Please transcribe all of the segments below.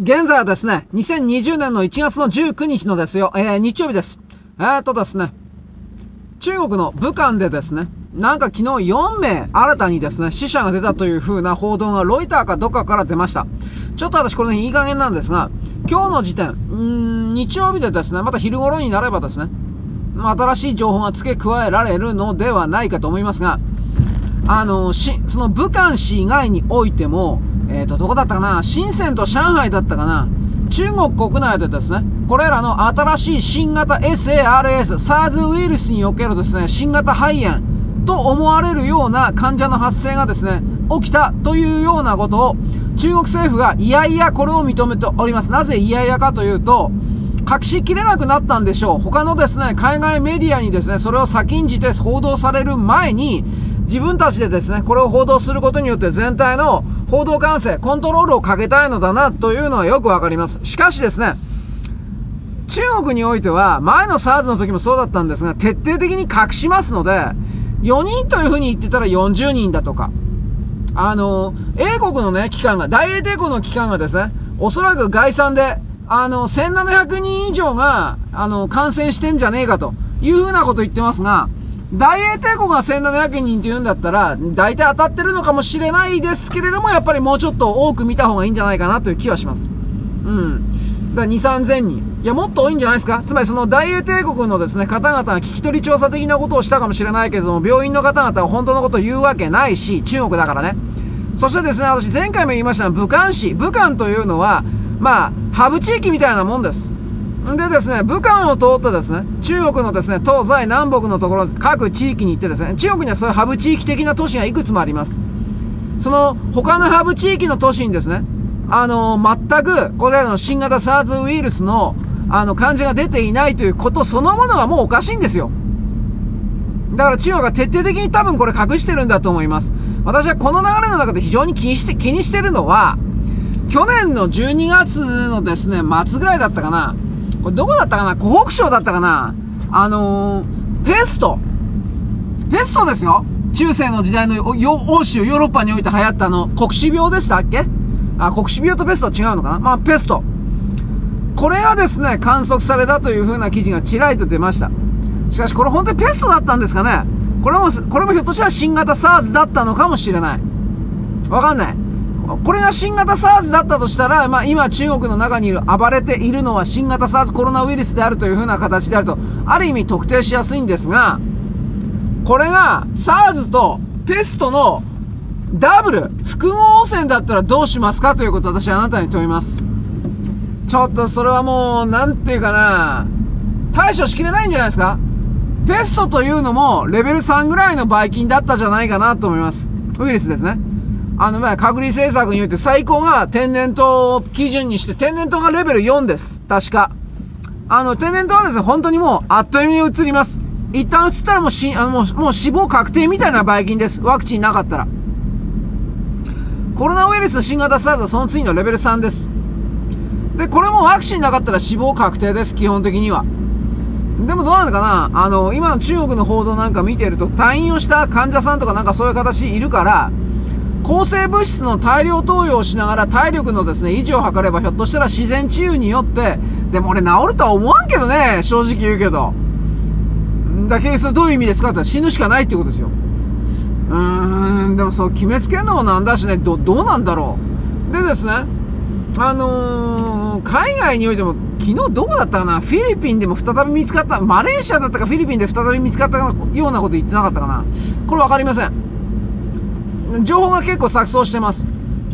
現在はですね、2020年の1月の19日のですよ、えー、日曜日です。えー、っとですね、中国の武漢でですね、なんか昨日4名新たにですね、死者が出たという風な報道がロイターかどっかから出ました。ちょっと私これね、いい加減なんですが、今日の時点、うーん、日曜日でですね、また昼頃になればですね、新しい情報が付け加えられるのではないかと思いますが、あの、し、その武漢市以外においても、えっ、ー、と、どこだったかな？深センと上海だったかな？中国国内でですね、これらの新しい新型 SARS、SARS ウイルスにおけるですね、新型肺炎と思われるような患者の発生がですね、起きたというようなことを中国政府がいやいやこれを認めております。なぜいやいやかというと、隠しきれなくなったんでしょう。他のですね、海外メディアにですね、それを先んじて報道される前に、自分たちでですね、これを報道することによって全体の報道管制、コントロールをかけたいのだなというのはよくわかります。しかしですね、中国においては、前の SARS の時もそうだったんですが、徹底的に隠しますので、4人というふうに言ってたら40人だとか、あの、英国のね、機関が、大英帝国の機関がですね、おそらく概算で、あの、1700人以上が、あの、感染してんじゃねえかというふうなこと言ってますが、大英帝国が1700人って言うんだったら、大体当たってるのかもしれないですけれども、やっぱりもうちょっと多く見た方がいいんじゃないかなという気はします。うん。だから2、3000人。いや、もっと多いんじゃないですか？つまりその大英帝国のですね、方々が聞き取り調査的なことをしたかもしれないけれども、病院の方々は本当のことを言うわけないし、中国だからね。そしてですね、私前回も言いました、武漢市。武漢というのは、まあ、ハブ地域みたいなもんです。でですね、武漢を通ってですね、中国のですね、東西南北のところ、各地域に行ってですね、中国にはそういうハブ地域的な都市がいくつもあります。その他のハブ地域の都市にですね、あのー、全くこれらの新型 SARS ウイルスのあの患者が出ていないということそのものがもうおかしいんですよ。だから中国が徹底的に多分これ隠してるんだと思います。私はこの流れの中で非常に気にして、気にしてるのは、去年の12月のですね、末ぐらいだったかな。これどこだったかな？湖北省だったかな？あのー、ペスト。ペストですよ。中世の時代の欧州、ヨーロッパにおいて流行ったあの、黒死病でしたっけ？あ、黒死病とペストは違うのかな？まあ、ペスト。これがですね、観測されたという風な記事がちらりと出ました。しかしこれ本当にペストだったんですかね？これも、これもひょっとしたら新型 SARS だったのかもしれない。わかんない。これが新型 SARS だったとしたら、まあ、今中国の中にいる暴れているのは新型 SARS コロナウイルスであるという風な形であると、ある意味特定しやすいんですが、これが SARS とペストのダブル、複合汚染だったらどうしますか？ということを私はあなたに問います。ちょっとそれはもう、なんていうかな、対処しきれないんじゃないですか？ペストというのも、レベル3ぐらいのばい菌だったじゃないかなと思います。ウイルスですね。あの、まあ、隔離政策によって最高が天然痘を基準にして、天然痘がレベル4です。確か。あの、天然痘はですね、本当にもう、あっという間に移ります。一旦移ったらもうし、あの、もう、死亡確定みたいなばい菌です。ワクチンなかったら。コロナウイルス新型 SARS はその次のレベル3です。で、これもワクチンなかったら死亡確定です、基本的には。でもどうなのかなあの、今の中国の報道なんか見てると、退院をした患者さんとかなんかそういう形いるから、抗生物質の大量投与をしながら体力のですね、維持を図ればひょっとしたら自然治癒によって、でも俺治るとは思わんけどね、正直言うけど。だけど、それどういう意味ですか？って死ぬしかないってことですよ。うーん、でもそう決めつけんのもなんだしね、ど、どうなんだろう。でですね、あのー、海外においても、昨日どこだったかな？フィリピンでも再び見つかった、マレーシアだったかフィリピンで再び見つかったようなこと言ってなかったかな？これ分かりません。情報が結構錯綜してます。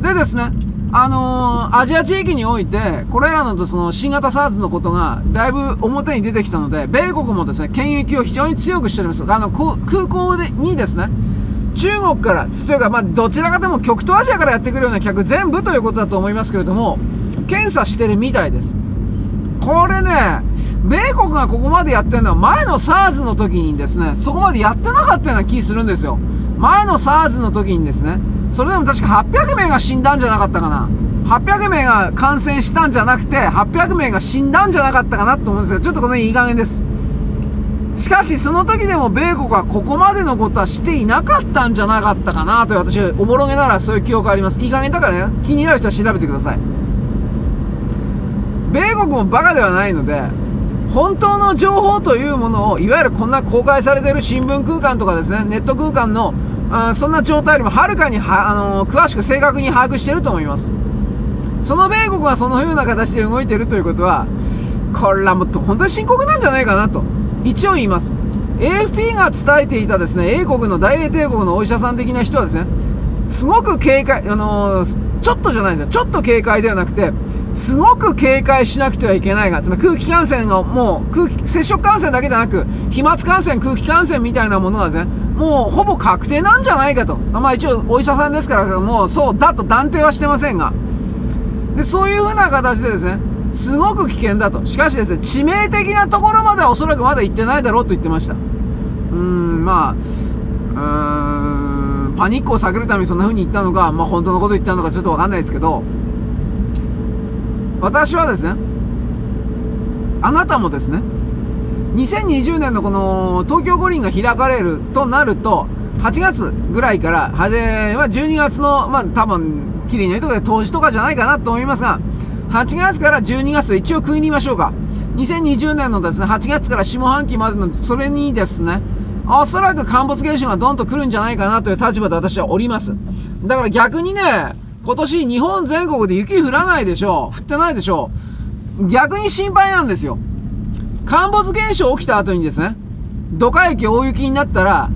でですね、あのー、アジア地域において、これらのその新型 SARS のことがだいぶ表に出てきたので、米国もですね、検疫を非常に強くしております。あの、空港でにですね、中国から、というか、まあ、どちらかでも極東アジアからやってくるような客全部ということだと思いますけれども、検査してるみたいです。これね、米国がここまでやってるのは前の SARS の時にですね、そこまでやってなかったような気するんですよ。前の SARS の時にですね、それでも確か800名が死んだんじゃなかったかな。800名が感染したんじゃなくて、800名が死んだんじゃなかったかなと思うんですけど、ちょっとこの辺いい加減です。しかしその時でも米国はここまでのことはしていなかったんじゃなかったかなと私おぼろげならそういう記憶ありますいい加減だからね気になる人は調べてください米国もバカではないので、本当の情報というものを、いわゆるこんな公開されている新聞空間とかですね、ネット空間の、あそんな状態よりもはるかには、あの、詳しく正確に把握していると思います。その米国がそのような形で動いているということは、これはもっと本当に深刻なんじゃないかなと、一応言います。AFP が伝えていたですね、英国の大英帝国のお医者さん的な人はですね、すごく警戒、あの、ちょっとじゃないですよ。ちょっと警戒ではなくて、すごく警戒しなくてはいけないが、つまり空気感染がもう、空気、接触感染だけでなく、飛沫感染、空気感染みたいなものはですね、もうほぼ確定なんじゃないかと。まあ一応お医者さんですから、もうそうだと断定はしてませんが。で、そういうふうな形でですね、すごく危険だと。しかしですね、致命的なところまではおそらくまだ行ってないだろうと言ってました。うーん、まあ、うーん、パニックを避けるためにそんな風に言ったのか、まあ本当のこと言ったのかちょっとわかんないですけど、私はですね、あなたもですね、2020年のこの東京五輪が開かれるとなると、8月ぐらいから、はじめ、まあ、12月の、まあ、多分、きれいなとこで冬至とかじゃないかなと思いますが、8月から12月一応区切りましょうか。2020年のですね、8月から下半期までの、それにですね、おそらく陥没現象がドンと来るんじゃないかなという立場で私はおります。だから逆にね、今年日本全国で雪降らないでしょう降ってないでしょう逆に心配なんですよ。陥没現象起きた後にですね、ドカ雪大雪になったら、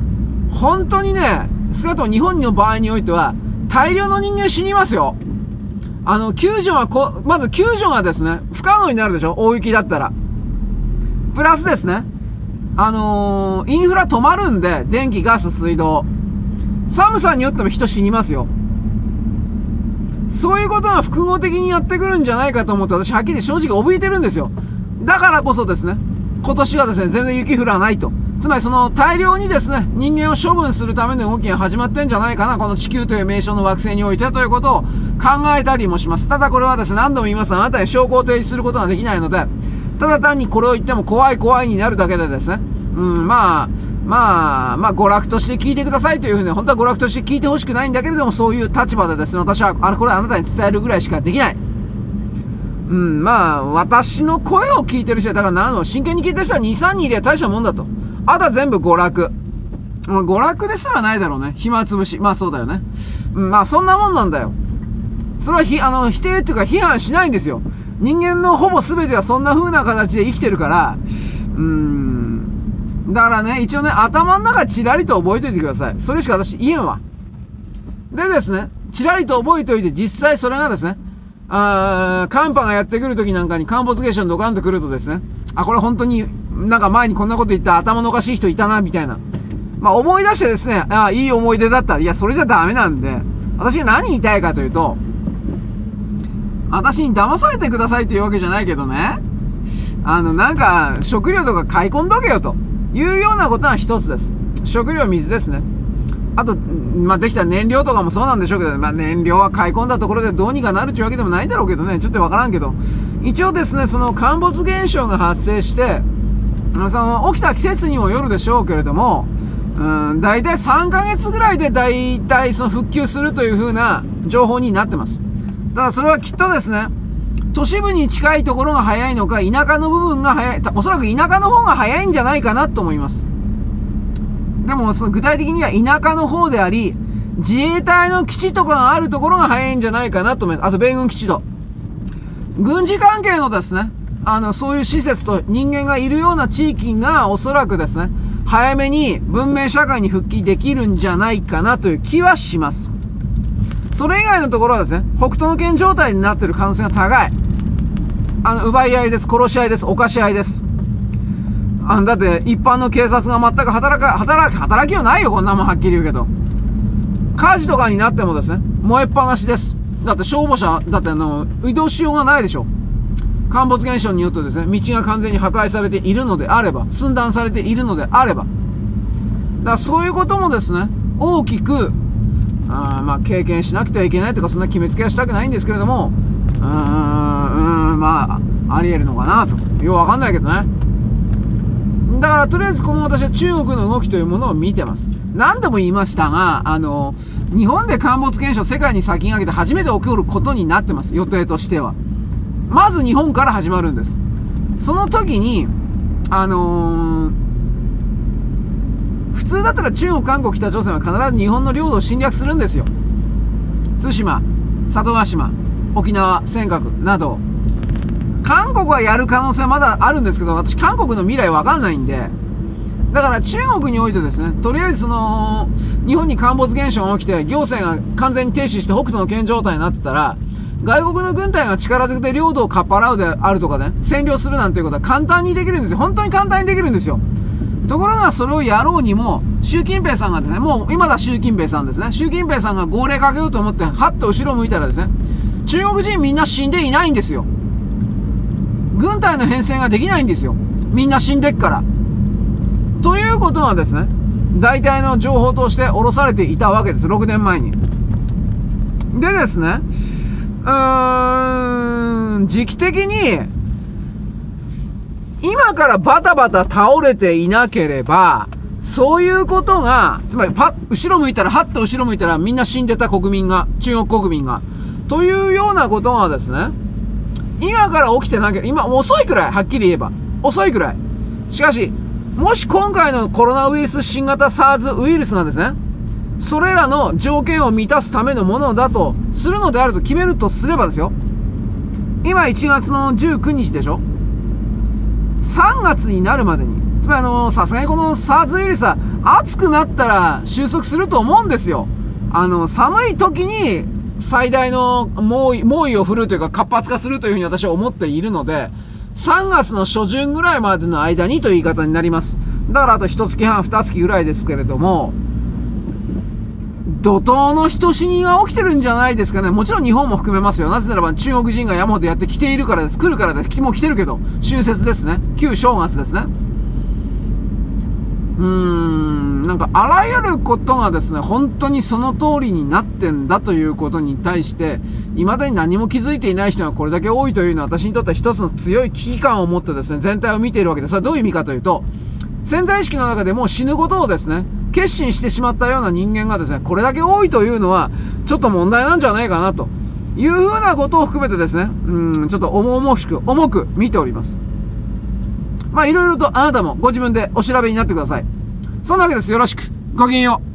本当にね、少なくとも日本の場合においては、大量の人間死にますよ。あの、救助はこ、まず救助がですね、不可能になるでしょ大雪だったら。プラスですね、あのー、インフラ止まるんで、電気、ガス、水道。寒さによっても人死にますよ。そういうことが複合的にやってくるんじゃないかと思って私はっきり正直怯えてるんですよ。だからこそですね、今年はですね、全然雪降らないと。つまりその大量にですね、人間を処分するための動きが始まってんじゃないかな、この地球という名称の惑星においてということを考えたりもします。ただこれはですね、何度も言いますあなたに証拠を提示することができないので、ただ単にこれを言っても怖い怖いになるだけでですね、うん、まあ、まあ、まあ、娯楽として聞いてくださいというふうに、本当は娯楽として聞いてほしくないんだけれども、そういう立場でですね、私は、あれ、これあなたに伝えるぐらいしかできない。うん、まあ、私の声を聞いてる人は、だから何の、真剣に聞いてる人は2、3人いりゃ大したもんだと。あとは全部娯楽。娯楽ですらないだろうね。暇つぶし。まあそうだよね。うん、まあそんなもんなんだよ。それはひ、あの、否定っていうか批判しないんですよ。人間のほぼ全てはそんな風な形で生きてるから、うん。だからね、一応ね、頭の中ちらりと覚えておいてください。それしか私言えんわ。でですね、ちらりと覚えておいて、実際それがですね、あー寒波がやってくる時なんかに陥没現象ドカンと来るとですね、あ、これ本当になんか前にこんなこと言った頭のおかしい人いたな、みたいな。まあ思い出してですね、ああ、いい思い出だった。いや、それじゃダメなんで、私が何言いたいかというと、私に騙されてくださいというわけじゃないけどね、あの、なんか、食料とか買い込んどけよというようなことは一つです。食料、水ですね。あと、まあ、できた燃料とかもそうなんでしょうけど、まあ、燃料は買い込んだところでどうにかなるっていうわけでもないんだろうけどね、ちょっとわからんけど、一応ですね、その陥没現象が発生して、その起きた季節にもよるでしょうけれども、うん、大体3ヶ月ぐらいで大体その復旧するという風な情報になってます。ただそれはきっとですね、都市部に近いところが早いのか、田舎の部分が早い、おそらく田舎の方が早いんじゃないかなと思います。でも、その具体的には田舎の方であり、自衛隊の基地とかがあるところが早いんじゃないかなと思います。あと、米軍基地と。軍事関係のですね、あの、そういう施設と人間がいるような地域がおそらくですね、早めに文明社会に復帰できるんじゃないかなという気はします。それ以外のところはですね、北斗の剣状態になってる可能性が高い。あの、奪い合いです、殺し合いです、犯し合いです。あだって一般の警察が全く働か、働き、働きよないよ、こんなもんはっきり言うけど。火事とかになってもですね、燃えっぱなしです。だって消防車、だってあの、移動しようがないでしょ。陥没現象によってですね、道が完全に破壊されているのであれば、寸断されているのであれば、だからそういうこともですね、大きく、あまあ、経験しなくてはいけないとか、そんな決めつけはしたくないんですけれども、うーん、うーんまあ、あり得るのかなと。ようわかんないけどね。だからとりあえずこの私は中国の動きというものを見てます。何度も言いましたが、あの、日本で陥没現象世界に先駆けて初めて起こることになってます。予定としては。まず日本から始まるんです。その時に、あのー、普通だったら中国、韓国、北朝鮮は必ず日本の領土を侵略するんですよ。対馬、佐渡島、沖縄、尖閣など。韓国はやる可能性はまだあるんですけど、私韓国の未来わかんないんで、だから中国においてですね、とりあえずその、日本に陥没現象が起きて、行政が完全に停止して北斗の県状態になってたら、外国の軍隊が力ずくで領土をかっぱらうであるとかね、占領するなんていうことは簡単にできるんですよ。本当に簡単にできるんですよ。ところがそれをやろうにも、習近平さんがですね、もう今だ習近平さんですね、習近平さんが号令かけようと思って、はっと後ろ向いたらですね、中国人みんな死んでいないんですよ。軍隊の編成ができないんですよ。みんな死んでっから。ということがですね、大体の情報として降ろされていたわけです。6年前に。でですね、うーん、時期的に、今からバタバタ倒れていなければ、そういうことが、つまりパッ、後ろ向いたら、はっと後ろ向いたらみんな死んでた国民が、中国国民が。というようなことがですね、今から起きてなきゃ、今遅いくらい、はっきり言えば。遅いくらい。しかし、もし今回のコロナウイルス新型 SARS ウイルスがですね、それらの条件を満たすためのものだとするのであると決めるとすればですよ。今1月の19日でしょ ?3 月になるまでに。つまりあの、さすがにこの SARS ウイルスは暑くなったら収束すると思うんですよ。あの、寒い時に最大の猛威猛威を振るというか活発化するというふうに私は思っているので、3月の初旬ぐらいまでの間にという言い方になります。だからあと1月半、2月ぐらいですけれども、怒涛の人死にが起きてるんじゃないですかね。もちろん日本も含めますよ。なぜならば中国人が山ほどやってきているからです。来るからです。もう来てるけど、春節ですね。旧正月ですね。うーん、なんかあらゆることがですね、本当にその通りになってんだということに対して、未だに何も気づいていない人がこれだけ多いというのは私にとっては一つの強い危機感を持ってですね、全体を見ているわけです。それはどういう意味かというと、潜在意識の中でもう死ぬことをですね、決心してしまったような人間がですね、これだけ多いというのは、ちょっと問題なんじゃないかなというふうなことを含めてですね、うん、ちょっと重々しく、重く見ております。まあ、いろいろとあなたもご自分でお調べになってください。そんなわけです。よろしく。ごきげんよう。